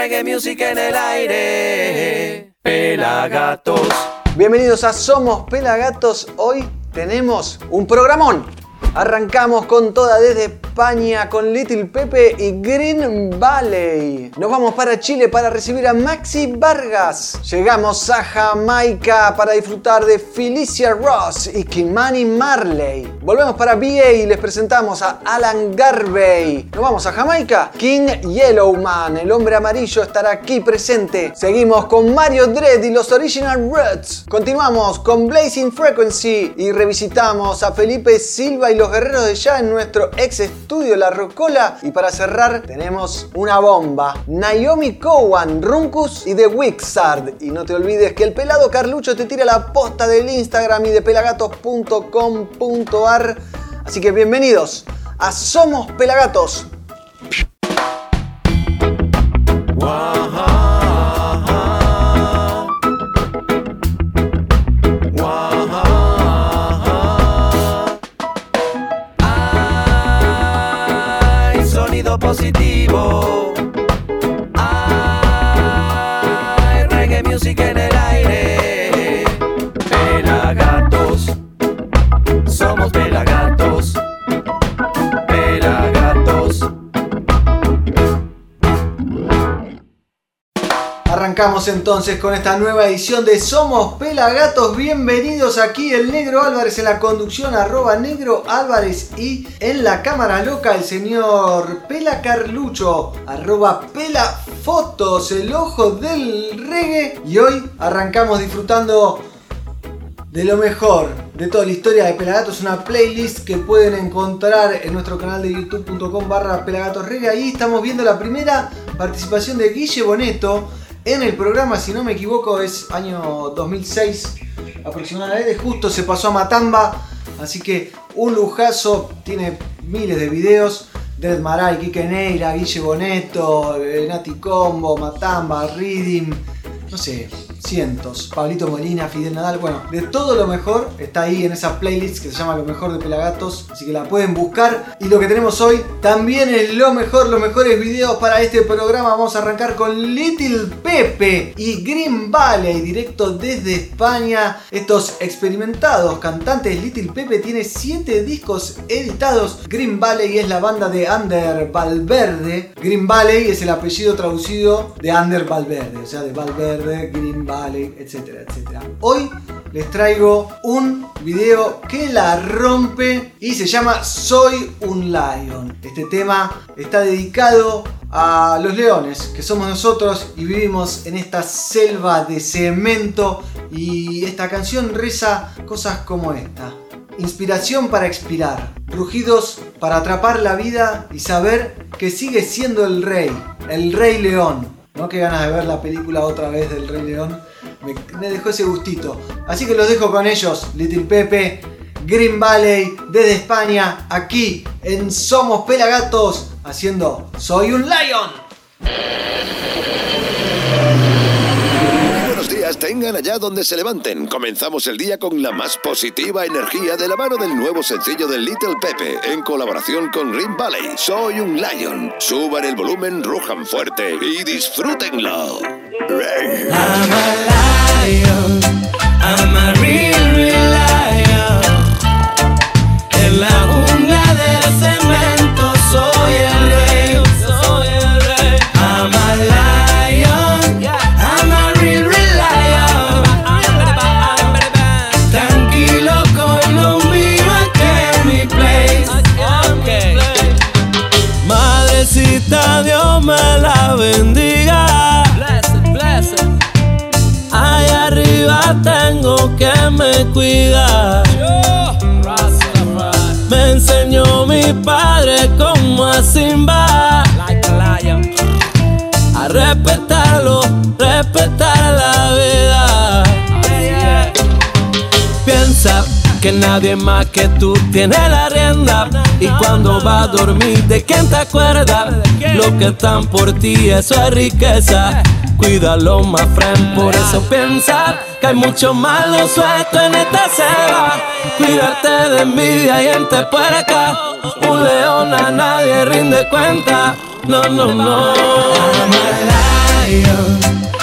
reggae music en el aire. Pelagatos. Bienvenidos a Somos Pelagatos. Hoy tenemos un programón. Arrancamos con toda desde España con Little Pepe y Green Valley. Nos vamos para Chile para recibir a Maxi Vargas. Llegamos a Jamaica para disfrutar de Felicia Ross y Kimani Marley. Volvemos para VA y les presentamos a Alan Garvey. Nos vamos a Jamaica. King Yellowman, el hombre amarillo, estará aquí presente. Seguimos con Mario Dredd y los Original Roots. Continuamos con Blazing Frequency y revisitamos a Felipe Silva y los guerreros de ya en nuestro ex estudio La Rocola. Y para cerrar, tenemos una bomba: Naomi Cowan, Runkus y The Wixard. Y no te olvides que el pelado Carlucho te tira la posta del Instagram y de pelagatos.com.ar. Así que bienvenidos a Somos Pelagatos. Arrancamos entonces con esta nueva edición de Somos Pelagatos. Bienvenidos aquí el Negro Álvarez en la conducción, arroba Negro Álvarez y en la cámara loca el señor Pela Carlucho, arroba Pela Fotos, el ojo del reggae. Y hoy arrancamos disfrutando de lo mejor de toda la historia de Pelagatos, una playlist que pueden encontrar en nuestro canal de youtube.com barra Pelagatos. Ahí estamos viendo la primera participación de Guille Boneto en el programa, si no me equivoco, es año 2006 aproximadamente, justo se pasó a Matamba, así que un lujazo, tiene miles de videos. Dead Maray, Kike Neira, Guille Boneto, eh, Nati Combo, Matamba, Reading, no sé, cientos. Pablito Molina, Fidel Nadal, bueno, de todo lo mejor está ahí en esa playlist que se llama Lo mejor de Pelagatos, así que la pueden buscar. Y lo que tenemos hoy también es lo mejor, los mejores videos para este programa. Vamos a arrancar con Little Pepe y Green Valley, directo desde España. Estos experimentados cantantes, Little Pepe tiene 7 discos editados. Green Valley es la banda de Ander Valverde. Green Valley es el apellido traducido de Ander Valverde, o sea, de Valverde, Green Valley, etcétera, etcétera. Hoy les traigo un video que la rompe y se llama Soy un Lion. Este tema está dedicado a los leones, que somos nosotros y vivimos en esta selva de cemento y esta canción reza cosas como esta. Inspiración para expirar, rugidos para atrapar la vida y saber que sigue siendo el rey, el rey león. No que ganas de ver la película otra vez del rey león, me, me dejó ese gustito. Así que los dejo con ellos, Little Pepe, Green Valley, desde España, aquí en Somos Pelagatos, haciendo Soy un Lion. Tengan allá donde se levanten. Comenzamos el día con la más positiva energía de la mano del nuevo sencillo de Little Pepe, en colaboración con Green Valley. Soy un Lion. Suban el volumen, rujan fuerte y disfrútenlo. A Simba. A respetarlo, respetar la vida. Piensa que nadie más que tú tiene la rienda. Y cuando va a dormir, ¿de quién te acuerdas? Lo que están por ti, eso es riqueza. Cuídalo más, friend, por eso piensa que hay mucho malo suelto en esta selva. Cuídate de envidia y gente puerca. Un nadie rinde cuenta. No, no, no. I'm a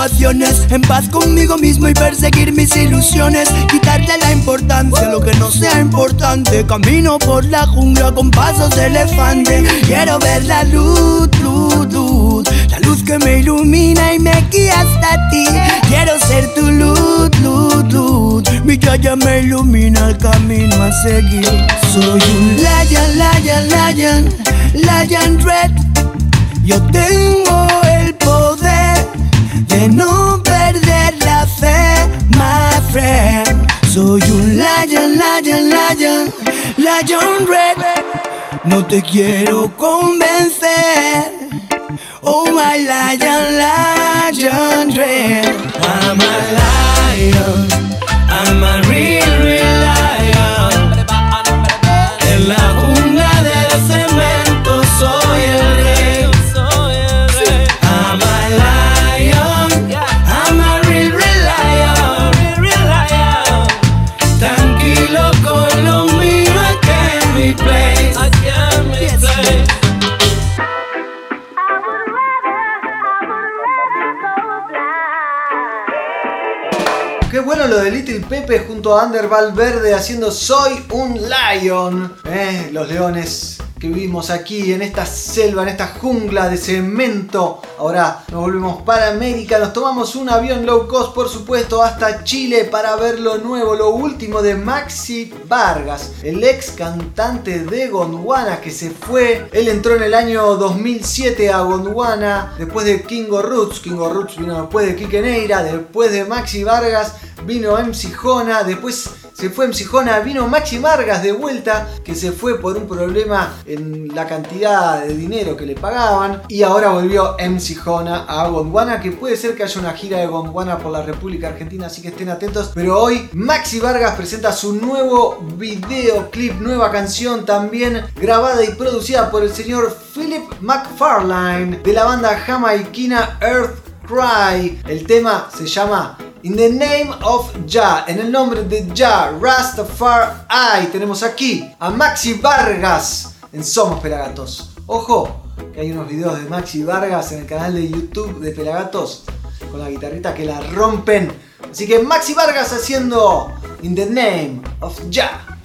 en paz conmigo mismo y perseguir mis ilusiones, quitarle la importancia a lo que no sea importante. Camino por la jungla con pasos de elefante. Quiero ver la luz, luz, luz, la luz que me ilumina y me guía hasta ti. Quiero ser tu luz, luz, luz. Mi ya me ilumina el camino a seguir. Soy un lion, lion, lion, lion red. Yo tengo de no perder la fe, my friend. Soy un lion, lion, lion, lion red. No te quiero convencer. Oh my lion, lion red. I'm a lion. Lo de Little Pepe junto a Ander Valverde haciendo Soy un Lion. Eh, los leones que vivimos aquí en esta selva, en esta jungla de cemento. Ahora nos volvemos para América, nos tomamos un avión low cost, por supuesto, hasta Chile para ver lo nuevo, lo último de Maxi Vargas, el ex cantante de Gondwana que se fue. Él entró en el año 2007 a Gondwana después de Kingo Roots. Kingo Roots vino después de Kike Neira, después de Maxi Vargas vino MC Jona, después se fue MC Jona, vino Maxi Vargas de vuelta, que se fue por un problema en la cantidad de dinero que le pagaban, y ahora volvió MC Jona a Gondwana, que puede ser que haya una gira de Gondwana por la República Argentina, así que estén atentos, pero hoy Maxi Vargas presenta su nuevo videoclip, nueva canción también grabada y producida por el señor Philip McFarlane de la banda jamaiquina Earth Cry. El tema se llama In the name of Jah, en el nombre de Jah, Rastafari, tenemos aquí a Maxi Vargas en Somos Pelagatos. Ojo, que hay unos videos de Maxi Vargas en el canal de YouTube de Pelagatos con la guitarrita que la rompen. Así que Maxi Vargas haciendo In the name of Jah.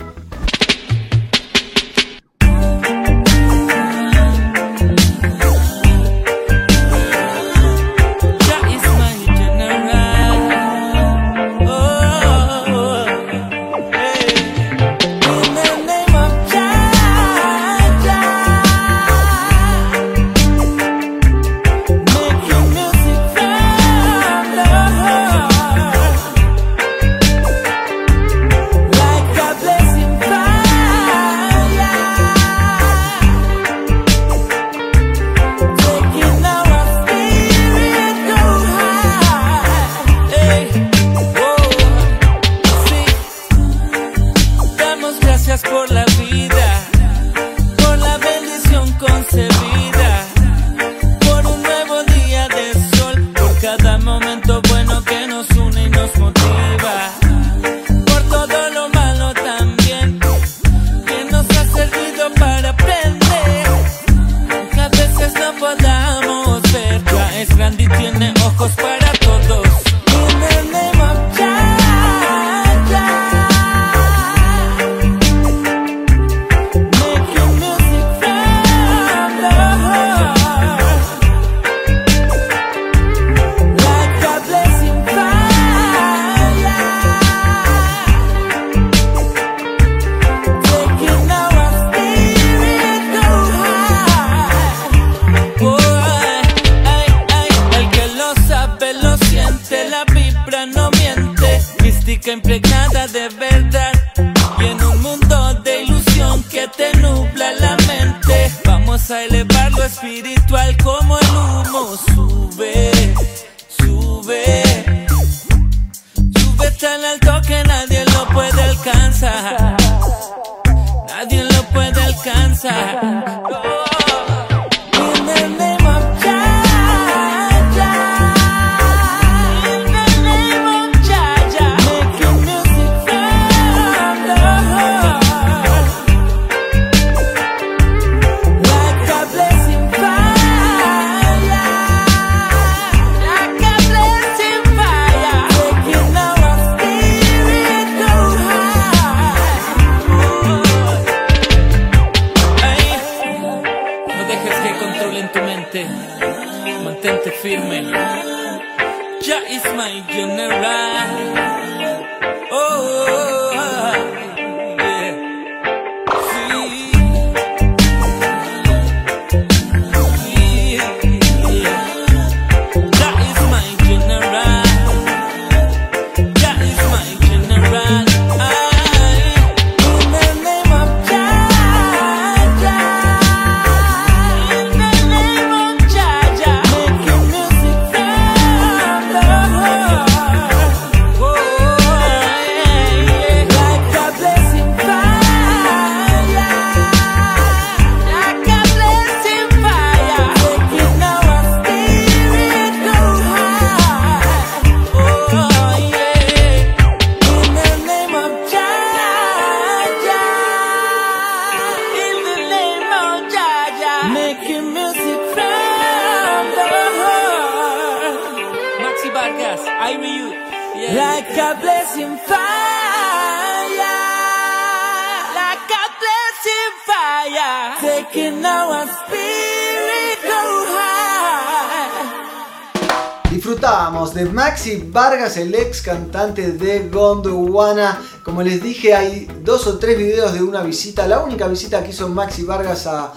El ex cantante de Gondwana. Como les dije, hay dos o tres videos de una visita, la única visita que hizo Maxi Vargas a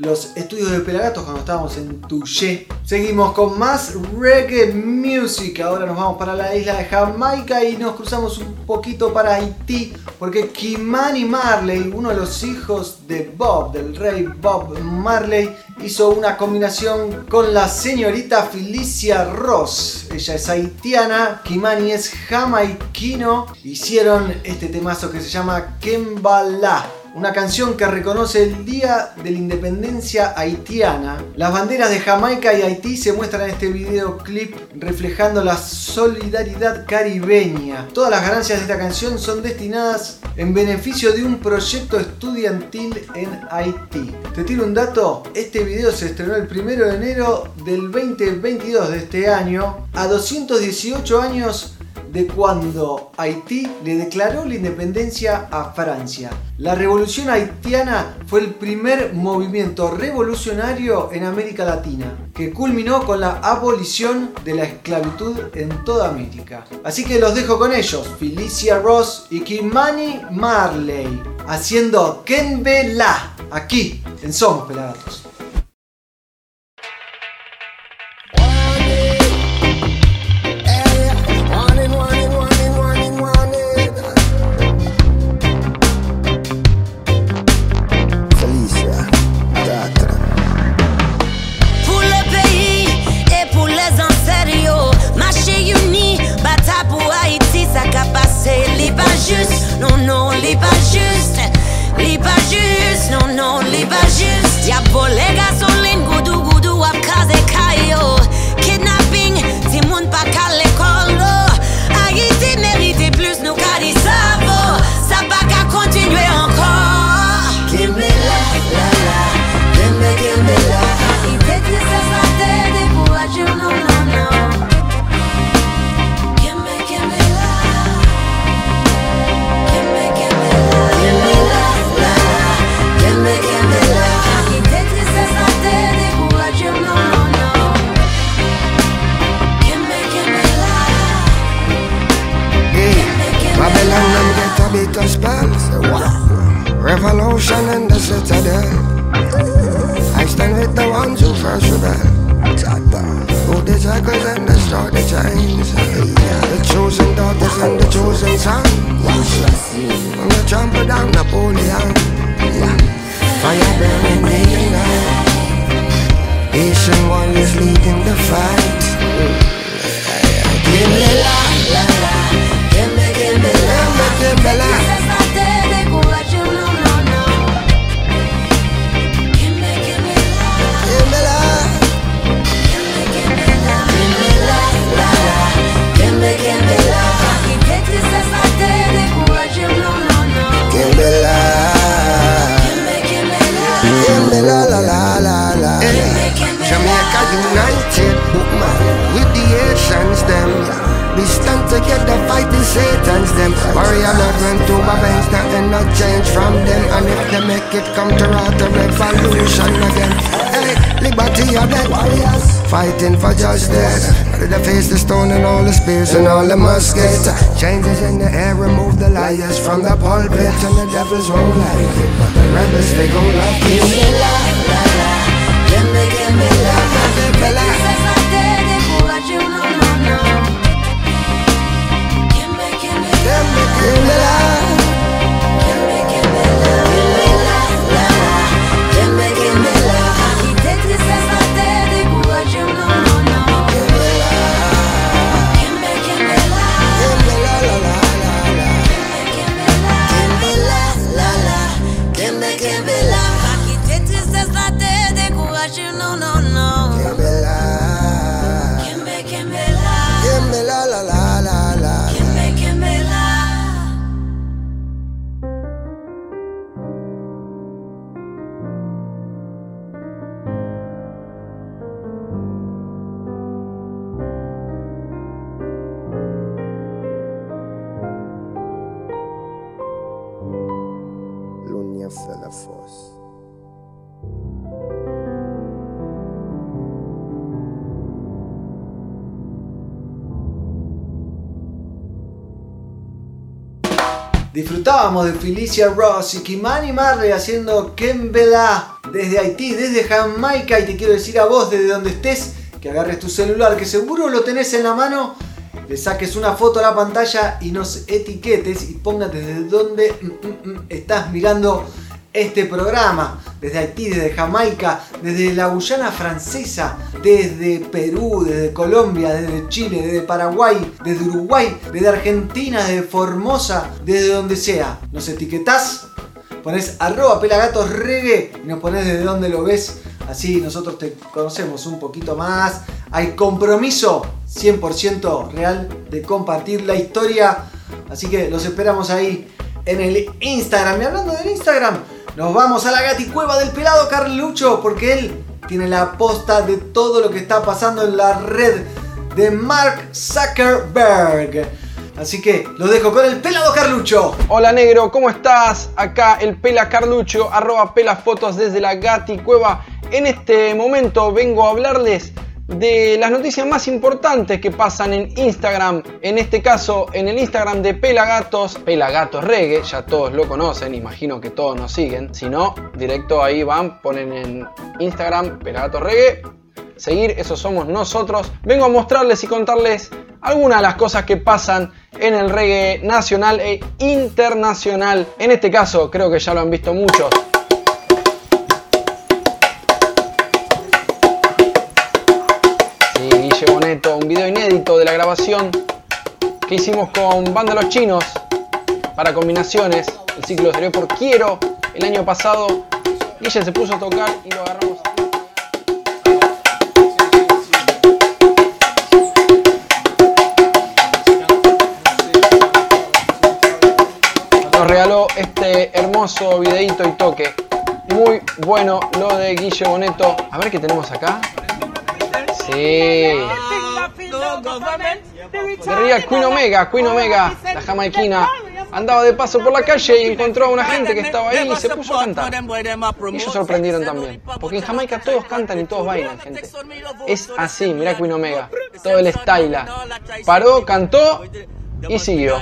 los estudios de Pelagatos cuando estábamos en Touché. Seguimos con más reggae music. Ahora nos vamos para la isla de Jamaica y nos cruzamos un poquito para Haití porque Kimani Marley, uno de los hijos de Bob, del rey Bob Marley, hizo una combinación con la señorita Felicia Ross. Ella es haitiana, Kimani es jamaiquino. Hicieron este temazo que se llama Kembala una canción que reconoce el Día de la Independencia haitiana. Las banderas de Jamaica y Haití se muestran en este videoclip reflejando la solidaridad caribeña. Todas las ganancias de esta canción son destinadas en beneficio de un proyecto estudiantil en Haití. Te tiro un dato, este video se estrenó el 1 de enero del 2022 de este año, a 218 años de cuando Haití le declaró la independencia a Francia. La revolución haitiana fue el primer movimiento revolucionario en América Latina, que culminó con la abolición de la esclavitud en toda América. Así que los dejo con ellos, Felicia Ross y Kimani Marley, haciendo La aquí en Somos Pelagatos. It come to wrath, a revolution again. Hey, liberty or death, warriors fighting for justice. Ready to face the stone and all the spears and all the muskets. Changes in the air, remove the liars from the pulpit, and the devils won't like it. But the rebels, they gon' love it. Give me la, la, la. Give me, give me la, me la. Disfrutábamos de Felicia Ross y Kimani Marley haciendo Kembela desde Haití, desde Jamaica. Y te quiero decir a vos desde donde estés que agarres tu celular que seguro lo tenés en la mano, le saques una foto a la pantalla y nos etiquetes y pongas desde donde mm, mm, mm, estás mirando este programa desde Haití, desde Jamaica, desde la Guyana francesa, desde Perú, desde Colombia, desde Chile, desde Paraguay, desde Uruguay, desde Argentina, desde Formosa, desde donde sea. Nos etiquetás, pones arroba reggae y nos pones desde donde lo ves. Así nosotros te conocemos un poquito más. Hay compromiso 100% real de compartir la historia. Así que los esperamos ahí en el Instagram. Y hablando del Instagram, nos vamos a la gaticueva del pelado Carlucho porque él tiene la posta de todo lo que está pasando en la red de Mark Zuckerberg. Así que lo dejo con el pelado Carlucho. Hola negro, ¿cómo estás? Acá el pela Carlucho, arroba pela fotos desde la gaticueva. En este momento vengo a hablarles de las noticias más importantes que pasan en Instagram. En este caso, en el Instagram de Pelagatos, Pelagatos Reggae, ya todos lo conocen, imagino que todos nos siguen. Si no, directo ahí van, ponen en Instagram Pelagatos Reggae. Seguir, eso somos nosotros. Vengo a mostrarles y contarles algunas de las cosas que pasan en el reggae nacional e internacional. En este caso, creo que ya lo han visto muchos. Video inédito de la grabación que hicimos con Banda Los Chinos para combinaciones. El ciclo salió por Quiero el año pasado. Y ella se puso a tocar y lo agarramos. Nos regaló este hermoso videito y toque. Muy bueno lo de Guille Boneto. A ver qué tenemos acá. Sí. Querría Queen Omega, Queen Omega, la jamaiquina. Andaba de paso por la calle y encontró a una gente que estaba ahí y se puso a cantar. Y ellos sorprendieron también. Porque en Jamaica todos cantan y todos bailan, gente. Es así, mira Queen Omega. Todo el style. Paró, cantó y siguió.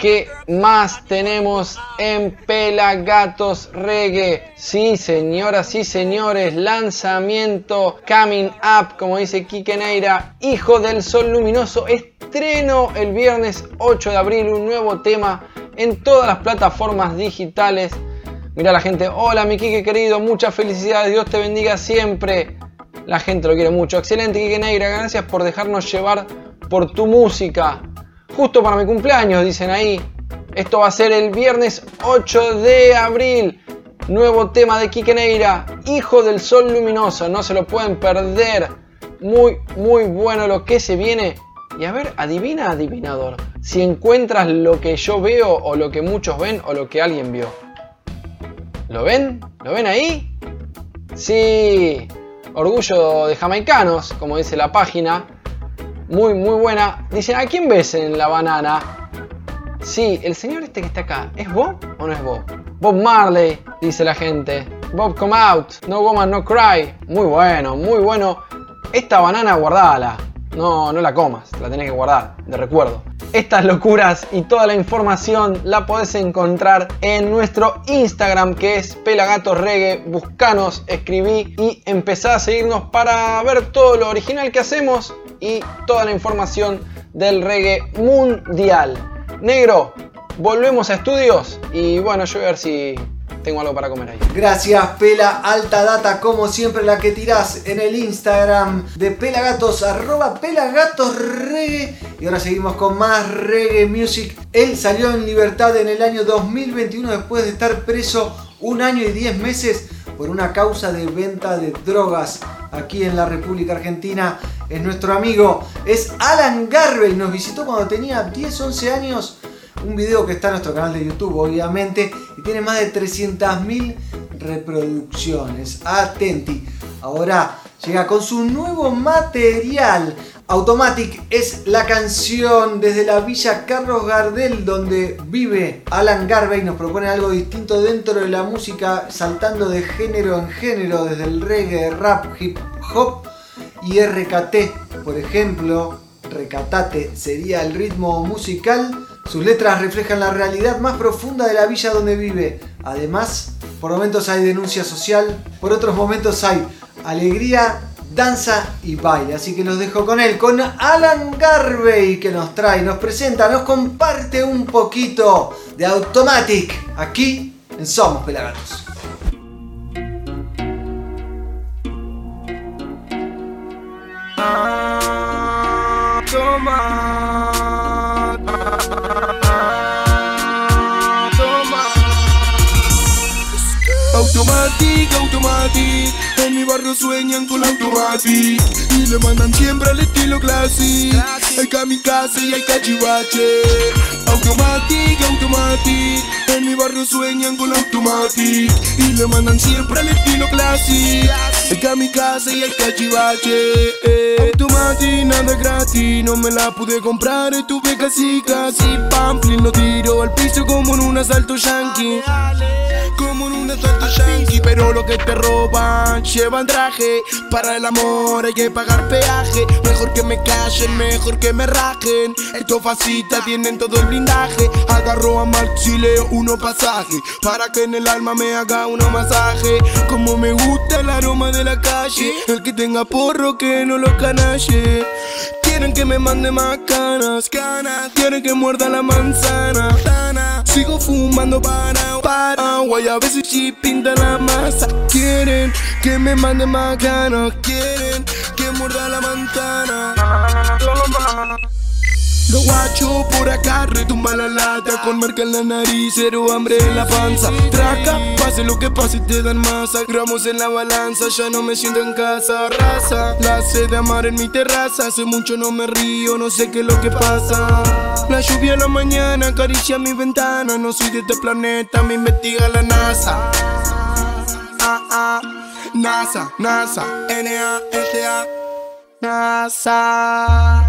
¿Qué más tenemos en Pelagatos Reggae? Sí, señoras y señores, lanzamiento coming up, como dice Kike Neira, Hijo del Sol Luminoso, estreno el viernes 8 de abril, un nuevo tema en todas las plataformas digitales Mira la gente, hola mi Kike querido, muchas felicidades, Dios te bendiga siempre. La gente lo quiere mucho. Excelente Kike Negra, gracias por dejarnos llevar por tu música. Justo para mi cumpleaños, dicen ahí. Esto va a ser el viernes 8 de abril. Nuevo tema de Kike Neira, Hijo del Sol Luminoso, no se lo pueden perder. Muy, muy bueno lo que se viene. Y a ver, adivina, adivinador, si encuentras lo que yo veo o lo que muchos ven o lo que alguien vio. ¿Lo ven? ¿Lo ven ahí? Sí, orgullo de jamaicanos, como dice la página. Muy, muy buena. Dicen, ¿a quién ves en la banana? Sí, el señor este que está acá, ¿es Bob o no es Bob? Bob Marley, dice la gente. Bob come out, no woman, no cry. Muy bueno, muy bueno. Esta banana guardala. No, no la comas, la tenés que guardar, de recuerdo. Estas locuras y toda la información la podés encontrar en nuestro Instagram que es Pelagatos Reggae. Buscanos, escribí y empezá a seguirnos para ver todo lo original que hacemos y toda la información del reggae mundial. Negro, volvemos a estudios y bueno, yo voy a ver si tengo algo para comer ahí. Gracias, Pela Alta Data, como siempre, la que tirás en el Instagram de Pelagatos, arroba Pelagatos Reggae. Y ahora seguimos con más reggae music. Él salió en libertad en el año 2021 después de estar preso un año y diez meses por una causa de venta de drogas aquí en la República Argentina. Es nuestro amigo, es Alan Garvey, nos visitó cuando tenía 10, 11 años un video que está en nuestro canal de YouTube, obviamente, y tiene más de 300.000 reproducciones. Atenti. Ahora llega con su nuevo material. Automatic es la canción desde la Villa Carlos Gardel donde vive Alan Garvey. Nos propone algo distinto dentro de la música, saltando de género en género, desde el reggae, rap, hip hop y RKT. Por ejemplo, recatate sería el ritmo musical sus letras reflejan la realidad más profunda de la villa donde vive. Además, por momentos hay denuncia social, por otros momentos hay alegría, danza y baile. Así que los dejo con él, con Alan Garvey, que nos trae, nos presenta, nos comparte un poquito de Automatic aquí en Somos Pelagatos. Automatic, automatic. En mi barrio sueñan con la automatic. Y le mandan siempre al estilo classic. Hay kamikaze y hay cachivache. Automatic, automatic. En mi barrio sueñan con la automatic. Y le mandan siempre al estilo classic. Hay kamikaze y hay cachivache. Automatic, nada gratis. No me la pude comprar, estuve casi casi. Pamphlet lo tiro al piso como en un asalto yankee como en un asalto yankee Pero lo que te roban llevan traje. Para el amor hay que pagar peaje. Mejor que me callen, mejor que me rajen. Esto facita, tienen todo el blindaje. Agarro a Marx y leo uno pasaje. Para que en el alma me haga uno masaje. Como me gusta el aroma de la calle. El que tenga porro que no lo canalle Quieren que me mande más canas, canas. Quieren que muerda la manzana, Sigo fumando para, para y a veces sí pinta la masa. Quieren que me mande más ganas Quieren que muerda la manzana Lo guacho por acá, retumba la lata. Con marca en la nariz, cero hambre en la panza. Traca, pase lo que pase, te dan masa. Gramos en la balanza, ya no me siento en casa. Raza, la sed de amar en mi terraza. Hace mucho no me río, no sé qué es lo que pasa. La lluvia en la mañana acaricia mi ventana. No soy de este planeta, me investiga la NASA. Ah, ah, NASA, NASA, N-A-S-A NASA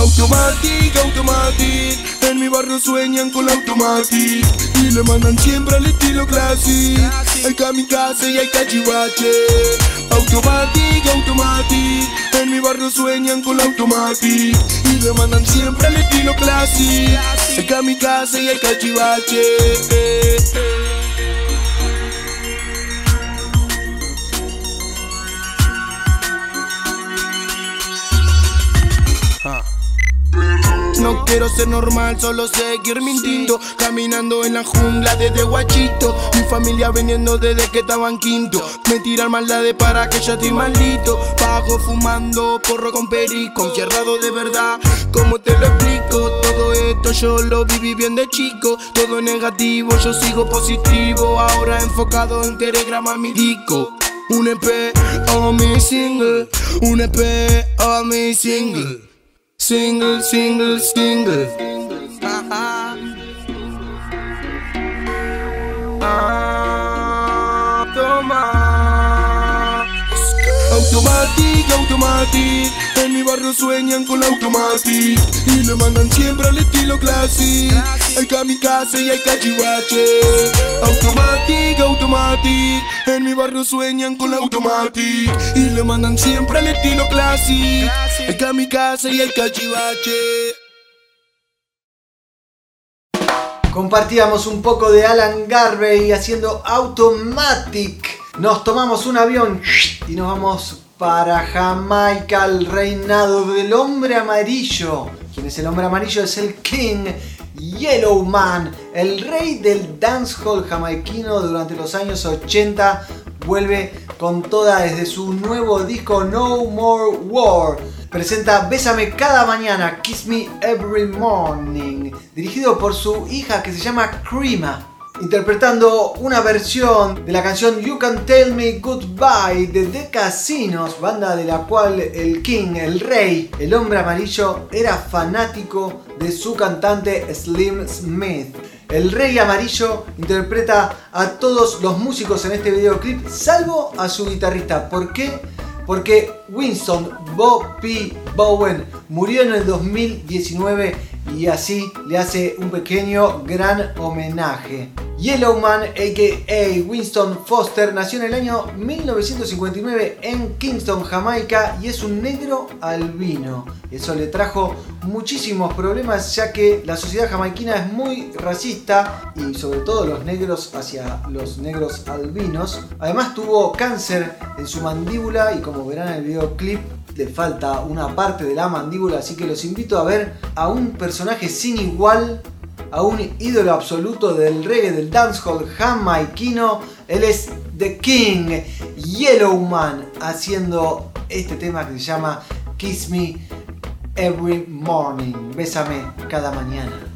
Automatic, automatic. En mi barrio sueñan con la automatic. Y le mandan siempre al estilo classic. Hay kamikaze y hay cachivache. Automatic, automatic. En mi barrio sueñan con la automatic. Y le mandan siempre al estilo classic. Hay kamikaze y hay cachivache No quiero ser normal, solo seguir mi instinto Caminando en la jungla desde guachito. Mi familia veniendo desde que estaban quinto. Me tiran maldades para que ya estoy maldito. Pago fumando porro con perico. Encerrado de verdad, ¿cómo te lo explico? Todo esto yo lo viví bien de chico. Todo negativo, yo sigo positivo. Ahora enfocado en querer grabar mi disco. Un EP o mi single, un EP o mi single single, single, single. Haha. Automatic, automatic. En mi barrio sueñan con la automatic y le mandan siempre al estilo classic. Hay kamikaze y hay cachivache. Automatic, automatic, en mi barrio sueñan con la automatic y le mandan siempre al estilo classic. Hay kamikaze y hay cachivache. Compartíamos un poco de Alan Garvey haciendo Automatic. Nos tomamos un avión y nos vamos para Jamaica, el reinado del hombre amarillo. ¿Quién es el hombre amarillo? Es el King Yellow Man, el rey del dancehall jamaiquino durante los años 80. Vuelve con toda desde su nuevo disco No More War presenta Bésame cada mañana, Kiss Me Every Morning, dirigido por su hija que se llama Crema, interpretando una versión de la canción You Can Tell Me Goodbye de The Casinos, banda de la cual el King, el rey, el hombre amarillo, era fanático de su cantante Slim Smith. El Rey Amarillo interpreta a todos los músicos en este videoclip, salvo a su guitarrista. ¿Por qué? porque Winston Bob P. Bowen murió en el 2019 y así le hace un pequeño gran homenaje. Yellowman, a.k.a. Winston Foster, nació en el año 1959 en Kingston, Jamaica y es un negro albino. Eso le trajo muchísimos problemas ya que la sociedad jamaiquina es muy racista y sobre todo los negros hacia los negros albinos. Además tuvo cáncer en su mandíbula y como verán en el videoclip falta una parte de la mandíbula, así que los invito a ver a un personaje sin igual a un ídolo absoluto del reggae, del dancehall jamaiquino. Él es The King, Yellowman, haciendo este tema que se llama Kiss Me Every Morning. Bésame cada mañana.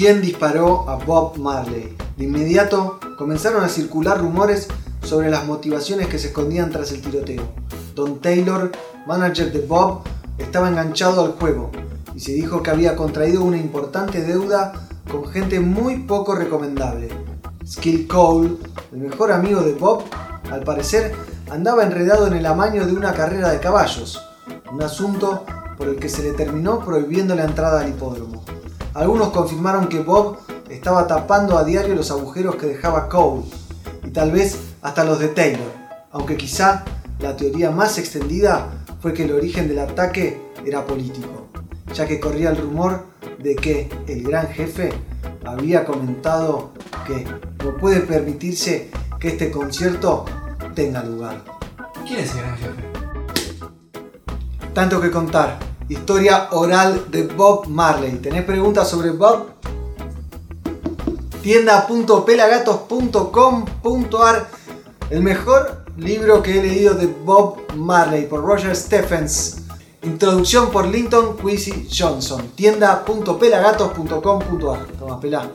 ¿Quién disparó a Bob Marley? De inmediato comenzaron a circular rumores sobre las motivaciones que se escondían tras el tiroteo. Don Taylor, manager de Bob, estaba enganchado al juego y se dijo que había contraído una importante deuda con gente muy poco recomendable. Skill Cole, el mejor amigo de Bob, al parecer andaba enredado en el amaño de una carrera de caballos, un asunto por el que se le terminó prohibiendo la entrada al hipódromo. Algunos confirmaron que Bob estaba tapando a diario los agujeros que dejaba Cole, y tal vez hasta los de Taylor, aunque quizá la teoría más extendida fue que el origen del ataque era político, ya que corría el rumor de que el gran jefe había comentado que no puede permitirse que este concierto tenga lugar. ¿Quién es el gran jefe? Tanto que contar. Historia oral de Bob Marley. ¿Tenés preguntas sobre Bob? Tienda.pelagatos.com.ar El mejor libro que he leído de Bob Marley por Roger Stephens. Introducción por Linton Quincy Johnson. Tienda.pelagatos.com.ar Toma, pelá.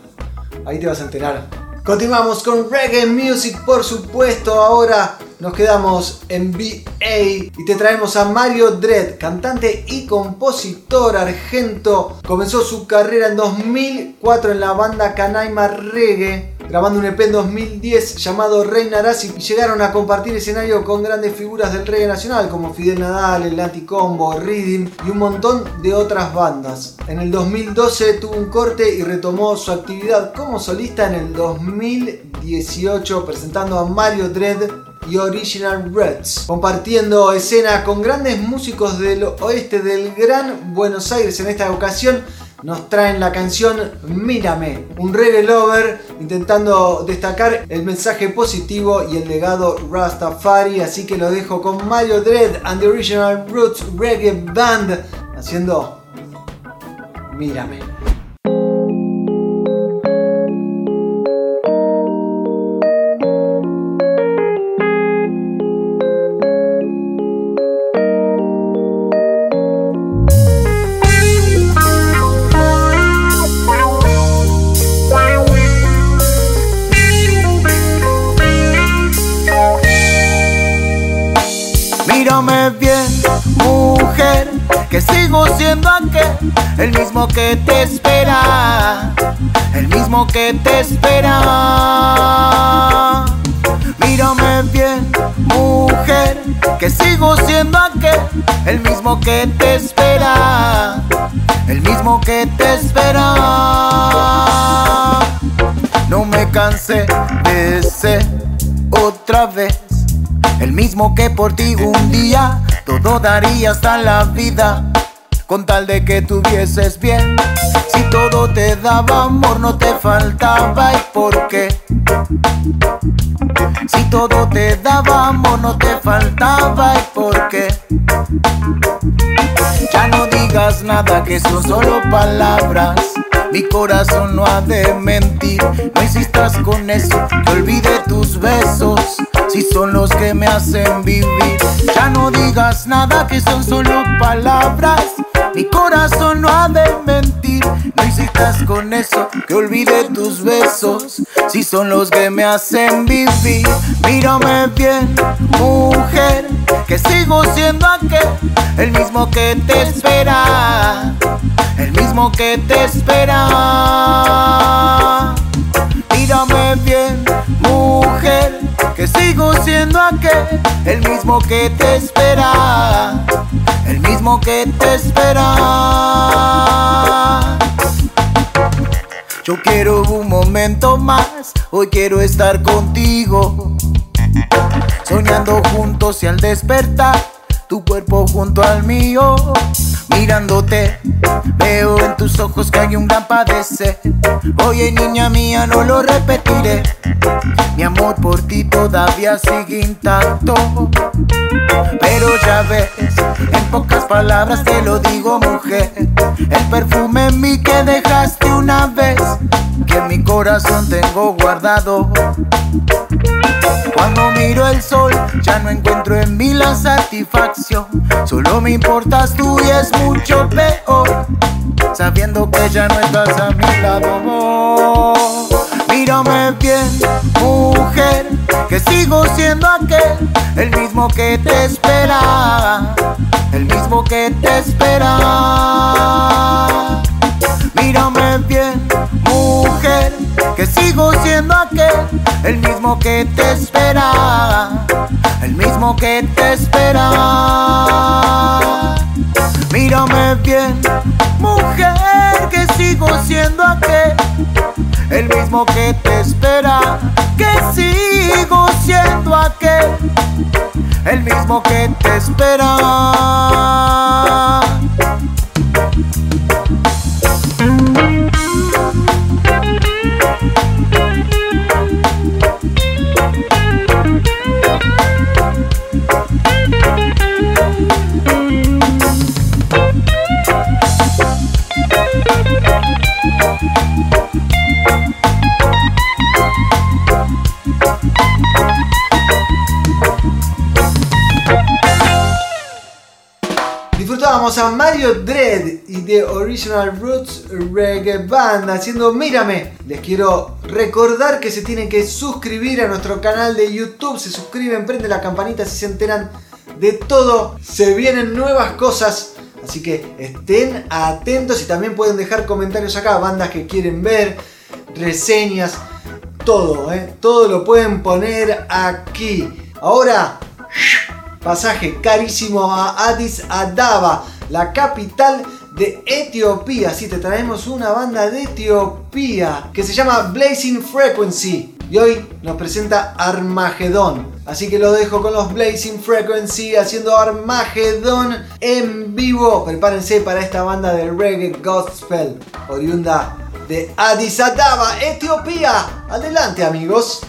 Ahí te vas a enterar. Continuamos con reggae music, por supuesto. Ahora nos quedamos en BA y te traemos a Mario Dredd, cantante y compositor argento. Comenzó su carrera en 2004 en la banda Canaima Reggae, grabando un EP en 2010 llamado Reina Arasi y llegaron a compartir escenario con grandes figuras del reggae nacional como Fidel Nadal, El Anticombo, Reading y un montón de otras bandas. En el 2012 tuvo un corte y retomó su actividad como solista en el 2018 presentando a Mario Dredd y Original Reds, compartiendo escena con grandes músicos del oeste del Gran Buenos Aires. En esta ocasión nos traen la canción Mírame, un reggae lover intentando destacar el mensaje positivo y el legado Rastafari. Así que lo dejo con Mario Dread and the Original Roots Reggae Band haciendo Mírame. El mismo que te espera, el mismo que te espera. Mírame bien, mujer, que sigo siendo aquel, el mismo que te espera, el mismo que te espera. No me cansé de ser otra vez, el mismo que por ti un día todo daría hasta la vida con tal de que tuvieses bien. Si todo te daba amor, no te faltaba y por qué. Si todo te daba amor, no te faltaba y por qué. Ya no digas nada, que son solo palabras. Mi corazón no ha de mentir. No insistas con eso, que olvide tus besos. Si son los que me hacen vivir. Ya no digas nada, que son solo palabras. Mi corazón no ha de mentir. No insistas con eso, que olvide tus besos. Si son los que me hacen vivir. Mírame bien, mujer, que sigo siendo aquel, el mismo que te espera. El mismo que te espera. Mírame bien, mujer, que sigo siendo aquel, el mismo que te espera el mismo que te espera. Yo quiero un momento más, hoy quiero estar contigo. Soñando juntos y al despertar, tu cuerpo junto al mío. Mirándote, veo en tus ojos que hay un gran padecer. Oye, niña mía, no lo repetiré. Mi amor por ti todavía sigue intacto. Pero ya ves, en pocas palabras te lo digo, mujer. El perfume en mí que dejaste una vez, que en mi corazón tengo guardado. Cuando miro el sol, ya no encuentro en mí la satisfacción. Solo me importas tú y es mucho peor, sabiendo que ya no estás a mi lado. Mírame bien, mujer, que sigo siendo aquel, el mismo que te espera, el mismo que te espera. Mírame bien, mujer, que sigo siendo aquel, el mismo que te espera, el mismo que te espera. Mírame bien, mujer, que sigo siendo aquel, el mismo que te espera, que sigo siendo aquel, el mismo que te espera. A Mario Dread y The Original Roots Reggae Band haciendo Mírame. Les quiero recordar que se tienen que suscribir a nuestro canal de YouTube. Se suscriben, prenden la campanita si se enteran de todo. Se vienen nuevas cosas. Así que estén atentos y también pueden dejar comentarios acá. Bandas que quieren ver, reseñas, todo. ¿eh? Todo lo pueden poner aquí. Ahora pasaje carísimo a Addis Ababa, la capital de Etiopía. Sí, te traemos una banda de Etiopía que se llama Blazing Frequency y hoy nos presenta Armagedón. Así que lo dejo con los Blazing Frequency haciendo Armagedón en vivo. Prepárense para esta banda de reggae gospel oriunda de Addis Ababa, Etiopía. Adelante amigos.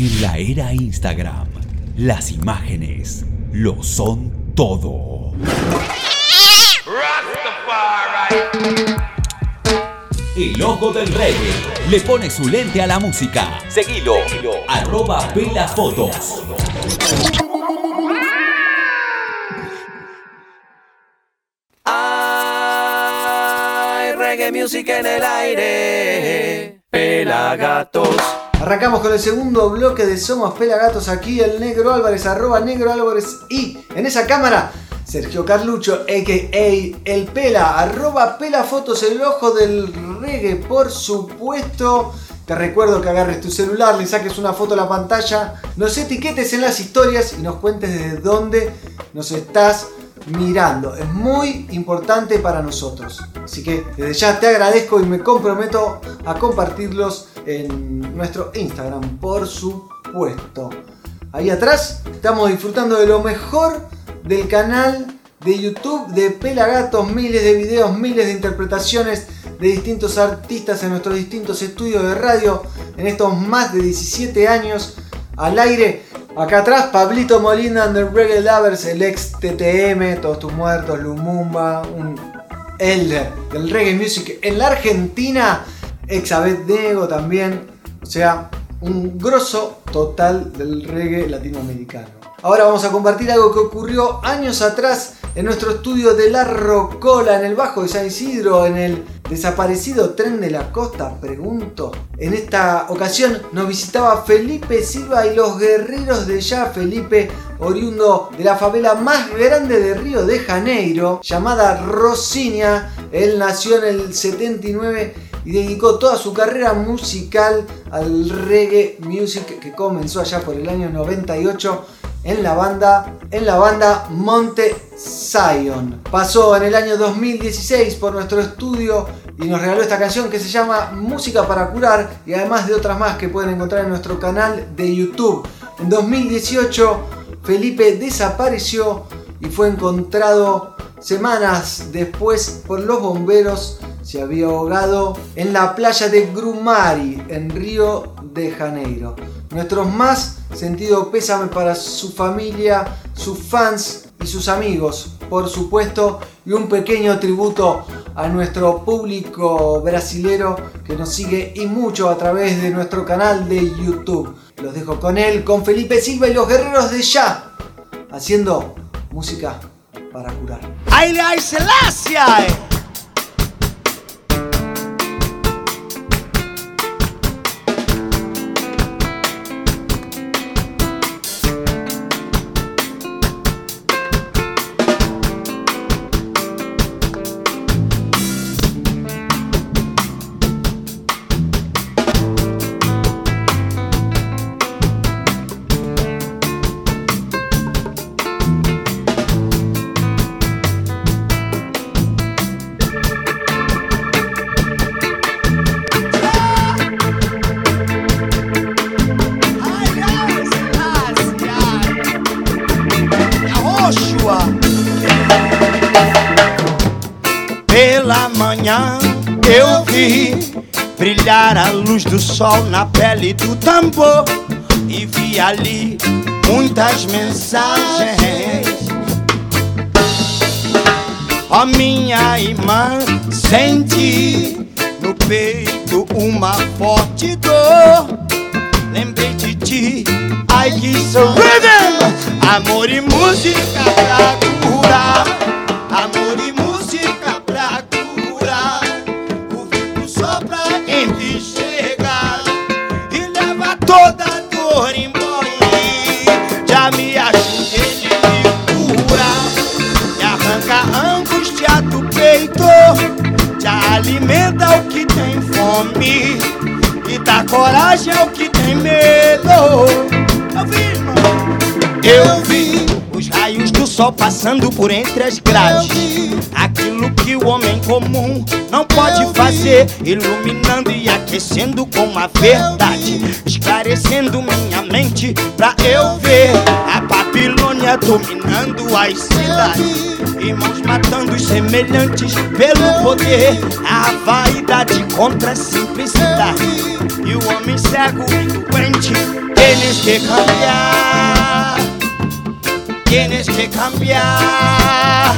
En la era Instagram, las imágenes lo son todo. El ojo del reggae le pone su lente a la música. Seguilo, arroba Fotos. Hay reggae music en el aire. Pelagatos. Arrancamos con el segundo bloque de Somos Pelagatos aquí, el Negro Álvarez, arroba Negro Álvarez y en esa cámara Sergio Carlucho, a.k.a. El Pela, arroba Pela Fotos, el ojo del reggae, por supuesto. Te recuerdo que agarres tu celular, le saques una foto a la pantalla, nos etiquetes en las historias y nos cuentes desde dónde nos estás mirando. Es muy importante para nosotros. Así que desde ya te agradezco y me comprometo a compartirlos en nuestro Instagram, por supuesto. Ahí atrás estamos disfrutando de lo mejor del canal de YouTube de Pelagatos, miles de videos, miles de interpretaciones de distintos artistas en nuestros distintos estudios de radio en estos más de 17 años al aire. Acá atrás, Pablito Molina Reggae Lovers, el ex TTM, Todos tus muertos, Lumumba, un elder del reggae music en la Argentina, ex Nego también, o sea, un grosso total del reggae latinoamericano. Ahora vamos a compartir algo que ocurrió años atrás en nuestro estudio de La Rocola, en el Bajo de San Isidro, en el desaparecido tren de la costa, pregunto. En esta ocasión nos visitaba Felipe Silva y los guerreros de ya Felipe, oriundo de la favela más grande de Río de Janeiro, llamada Rosinia. Él nació en el 79 y dedicó toda su carrera musical al reggae music que comenzó allá por el año 98 en la banda, en la banda Monte Zion. Pasó en el año 2016 por nuestro estudio y nos regaló esta canción que se llama Música para curar y además de otras más que pueden encontrar en nuestro canal de YouTube. En 2018 Felipe desapareció y fue encontrado semanas después por los bomberos. Se había ahogado en la playa de Grumari, en Río de Janeiro. Nuestros más sentido pésame para su familia, sus fans y sus amigos, por supuesto, y un pequeño tributo a nuestro público brasilero que nos sigue y mucho a través de nuestro canal de YouTube. Los dejo con él, con Felipe Silva y los guerreros de ya, haciendo música para curar. ¡Aire Selassie! Luz do sol na pele do tambor e vi ali muitas mensagens. Ó oh, minha irmã, senti no peito uma forte dor. Lembrei de ti, I quis rhythm, amor e música pra curar, e dá coragem ao que tem medo. Eu vi, irmão, eu vi os raios do sol passando por entre as grades. Aquilo que o homem comum não pode fazer, iluminando e aquecendo com a verdade, esclarecendo minha mente pra eu ver a Babilônia dominando as cidades. Irmãos matando os semelhantes pelo poder. A vaidade contra a simplicidade. E o homem cego e doente, tienes que cambiar. Tienes que cambiar.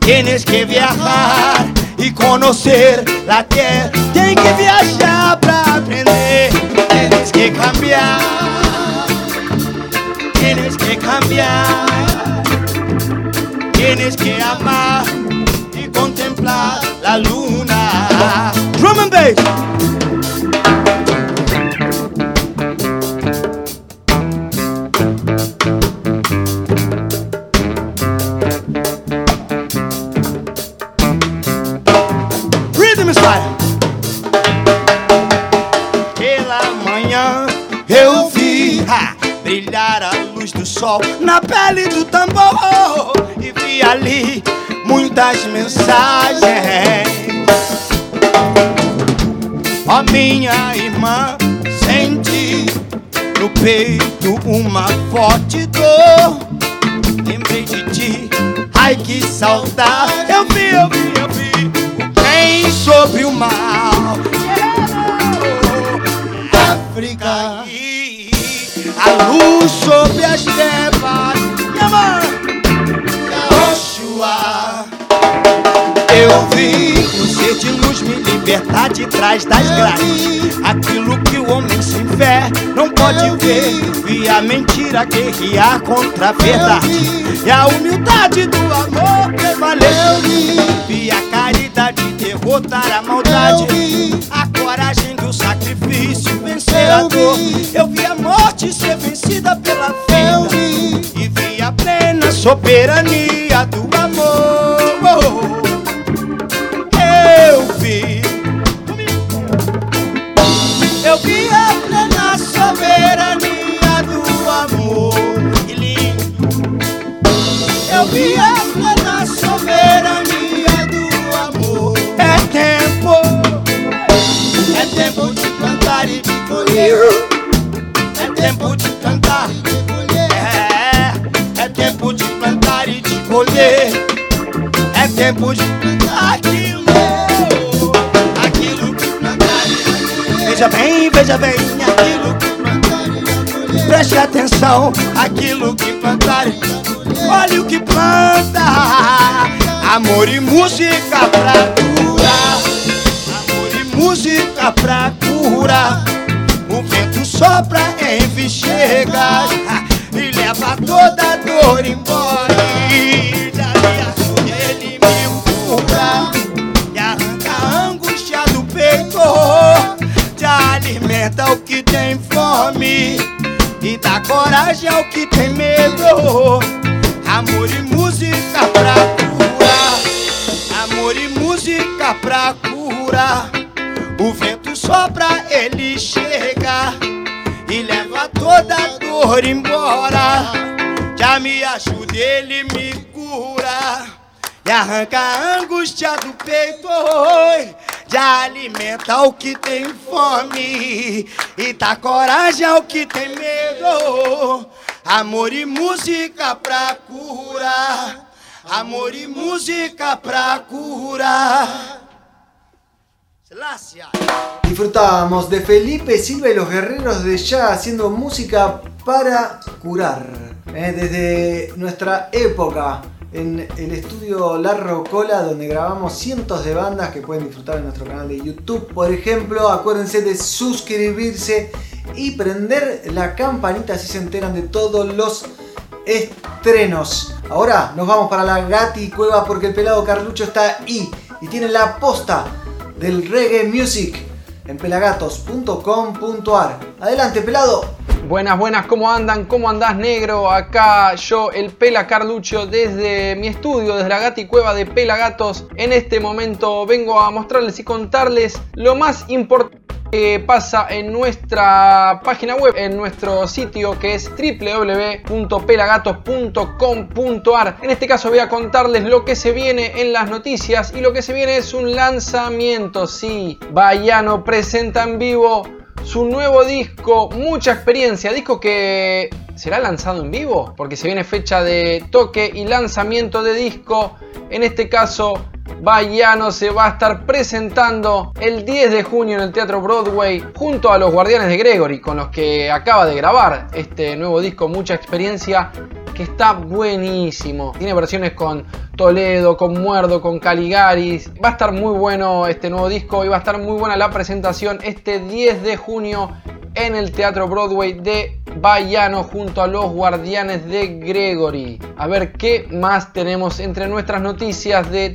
Tienes que viajar e conhecer la tierra. Tem que viajar pra aprender. Tienes que cambiar. Tienes que cambiar. Tienes que amar y contemplar la luna. Drum and. Muitas mensagens. Ó minha irmã, senti no peito uma forte dor. Lembrei de ti, ai que saudade. Eu vi, eu vi, eu vi o bem sobre o mal. África, a luz sobre as trevas. Me libertar de trás das grades. Aquilo que o homem sem fé não pode ver. Vi a mentira guerrear contra a verdade. E a humildade do amor prevaleceu. Vi a caridade derrotar a maldade. A coragem do sacrifício vencer a dor. Eu vi a morte ser vencida pela vida. E vi a plena soberania do amor. É tempo de cantar. É, é tempo de plantar e de colher. É tempo de plantar aquilo. Aquilo que plantar e colher. Veja bem, veja bem aquilo que plantar e colher. Preste atenção, aquilo que plantar e colher. Olha o que planta. Amor e música pra e música pra curar. Sopra em vichegas e leva toda a dor embora. E dali a sua ele me cura e arranca a angústia do peito. Te alimenta o que tem fome e dá coragem ao que tem medo. Amor e música pra curar. Amor e música pra curar. O vento sopra, ele chega toda dor embora. Já me ajuda, ele me cura e arranca a angústia do peito. Já alimenta o que tem fome e dá coragem ao que tem medo. Amor e música pra curar. Amor e música pra curar. Disfrutábamos de Felipe Silva y los guerreros de ya haciendo música para curar. Eh, desde nuestra época en el estudio La Rocola, donde grabamos cientos de bandas que pueden disfrutar en nuestro canal de YouTube. Por ejemplo, acuérdense de suscribirse y prender la campanita así se enteran de todos los estrenos. Ahora nos vamos para la Gati Cueva porque el pelado Carlucho está ahí y tiene la posta del reggae music en pelagatos.com.ar. Adelante, pelado. Buenas, buenas, ¿cómo andan? ¿Cómo andás, negro? Acá yo, el Pela Carlucho, desde mi estudio, desde la Gati Cueva de Pelagatos. En este momento vengo a mostrarles y contarles lo más importante que pasa en nuestra página web, en nuestro sitio que es www.pelagatos.com.ar. En este caso voy a contarles lo que se viene en las noticias y lo que se viene es un lanzamiento. Sí, Bayano presenta en vivo su nuevo disco, mucha experiencia, disco que será lanzado en vivo, porque se viene fecha de toque y lanzamiento de disco. En este caso, Bayano se va a estar presentando el 10 de junio en el Teatro Broadway junto a los Guardianes de Gregory, con los que acaba de grabar este nuevo disco, mucha experiencia, que está buenísimo. Tiene versiones con Toledo, con Muerdo, con Caligaris. Va a estar muy bueno este nuevo disco y va a estar muy buena la presentación este 10 de junio en el Teatro Broadway de Bayano junto a los Guardianes de Gregory. A ver qué más tenemos entre nuestras noticias de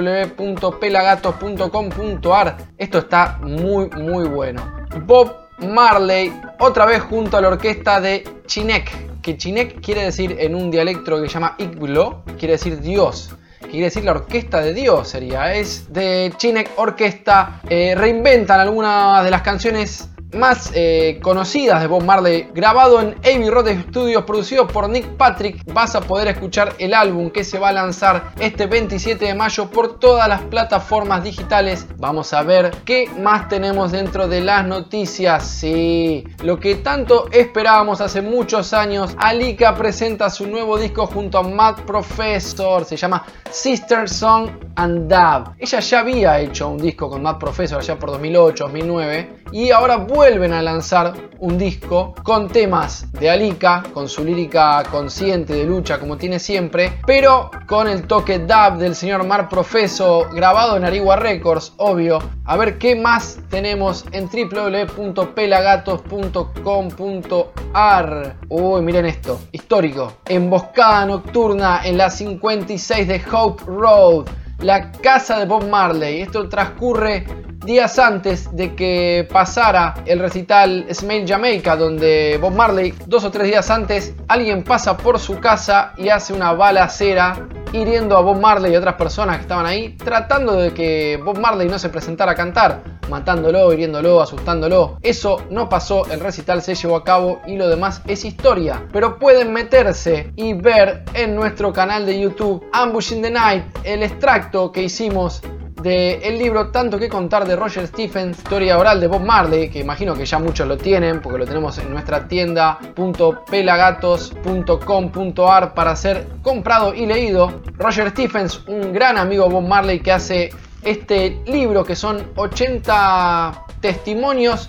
www.pelagatos.com.ar. Esto está muy muy bueno. Bob Marley otra vez junto a la orquesta de Chinek, que Chinek quiere decir en un dialecto que se llama Iglo, quiere decir Dios quiere decir la orquesta de Dios sería. Es de Chinek Orquesta. Eh, reinventan algunas de las canciones más eh, conocidas de Bob Marley, grabado en Abbey Road Studios, producido por Nick Patrick. Vas a poder escuchar el álbum que se va a lanzar este 27 de mayo por todas las plataformas digitales. Vamos a ver qué más tenemos dentro de las noticias. Sí, lo que tanto esperábamos hace muchos años, Alika presenta su nuevo disco junto a Matt Professor, se llama Sister Song and Dab. Ella ya había hecho un disco con Matt Professor allá por 2008, 2009 y ahora vuelven a lanzar un disco con temas de Alika, con su lírica consciente de lucha como tiene siempre, pero con el toque dub del señor Mar Profeso grabado en Arigua Records, obvio. A ver qué más tenemos en www.pelagatos.com.ar. Uy, miren esto, histórico. Emboscada nocturna en la 56 de Hope Road, la casa de Bob Marley. Esto transcurre días antes de que pasara el recital Smile Jamaica, donde Bob Marley, dos o tres días antes, alguien pasa por su casa y hace una balacera hiriendo a Bob Marley y otras personas que estaban ahí, tratando de que Bob Marley no se presentara a cantar, matándolo, hiriéndolo, asustándolo. Eso no pasó, el recital se llevó a cabo y lo demás es historia. Pero pueden meterse y ver en nuestro canal de YouTube Ambush in the Night el extracto que hicimos el libro Tanto que contar de Roger Stephens, historia oral de Bob Marley, que imagino que ya muchos lo tienen porque lo tenemos en nuestra tienda .pelagatos.com.ar para ser comprado y leído. Roger Stephens, un gran amigo Bob Marley que hace este libro que son 80 testimonios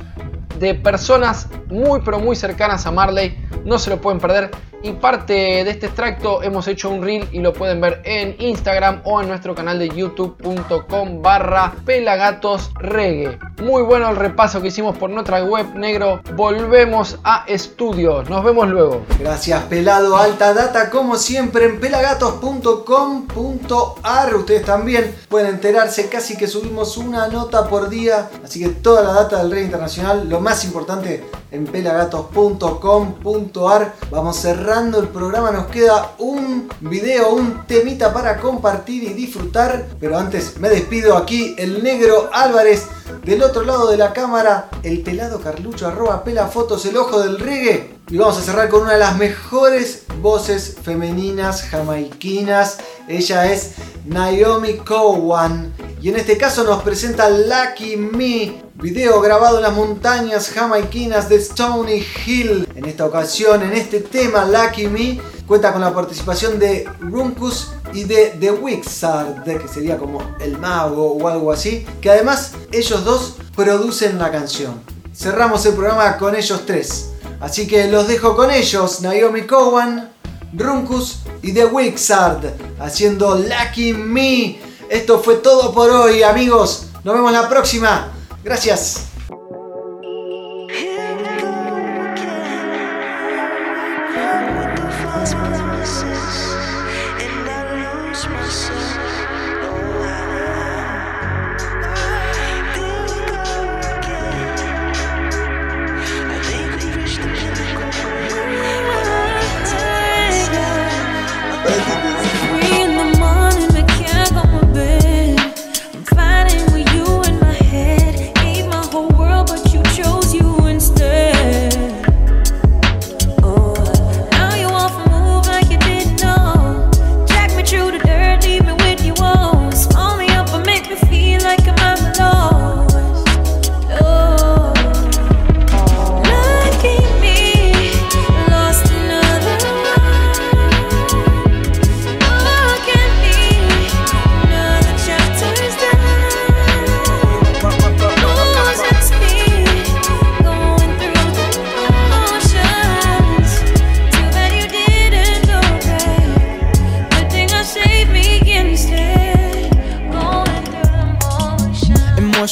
de personas muy pero muy cercanas a Marley. No se lo pueden perder. Y parte de este extracto hemos hecho un reel y lo pueden ver en Instagram o en nuestro canal de youtube.com barra pelagatosregue. Muy bueno el repaso que hicimos por nuestra web negro. Volvemos a estudios. Nos vemos luego. Gracias pelado. Alta data como siempre en pelagatos.com.ar. Ustedes también pueden enterarse casi que subimos una nota por día. Así que toda la data del rey internacional, más importante en pelagatos.com.ar. Vamos cerrando el programa, nos queda un video, un temita para compartir y disfrutar. Pero antes me despido aquí, el negro Álvarez. Del otro lado de la cámara, el pelado Carlucho, arroba pela fotos, el ojo del reggae. Y vamos a cerrar con una de las mejores voces femeninas jamaiquinas. Ella es Naomi Cowan. Y en este caso nos presenta Lucky Me, video grabado en las montañas jamaiquinas de Stony Hill. En esta ocasión, en este tema, Lucky Me, cuenta con la participación de Runkus y de The Wixard, que sería como el mago o algo así, que además ellos dos producen la canción. Cerramos el programa con ellos tres. Así que los dejo con ellos, Naomi Cowan, Runkus y The Wixard, haciendo Lucky Me. Esto fue todo por hoy, amigos. Nos vemos la próxima. Gracias.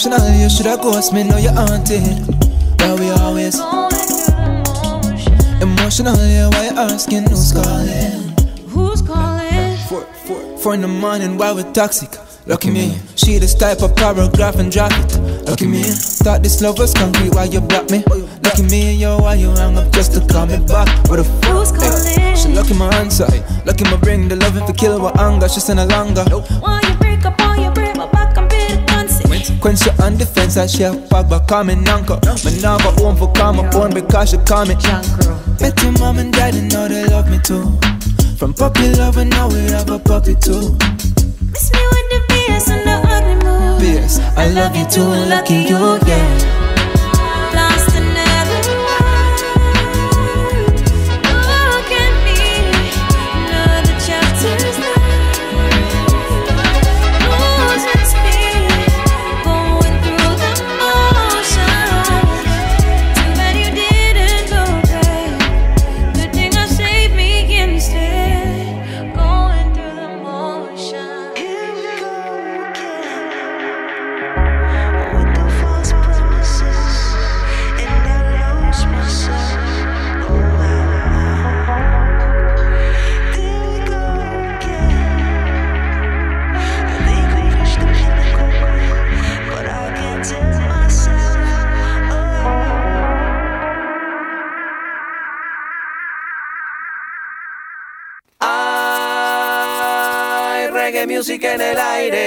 Emotional, you shoulda ghost me, know you're haunted. But we always emotional, yeah. Why you asking who's calling? Who's calling? Four, four, four in the morning, why we toxic? Lucky me, she this type of paragraph and drop it. Lucky me, thought this love was concrete, why you block me? Lucky me, yo, why you hang up just to call me back? What the Who's calling? She lucky my answer, lucky my bring the love if you kill with anger, she send a longer. Why she on defense, I share back call me nanko. Me now go home for my phone because she call me. Your mom and daddy know they love me too. From puppy love and now we have a puppy too. Miss me with the BS and the ugly mood. BS, I love you too and lucky you, yeah. En el aire.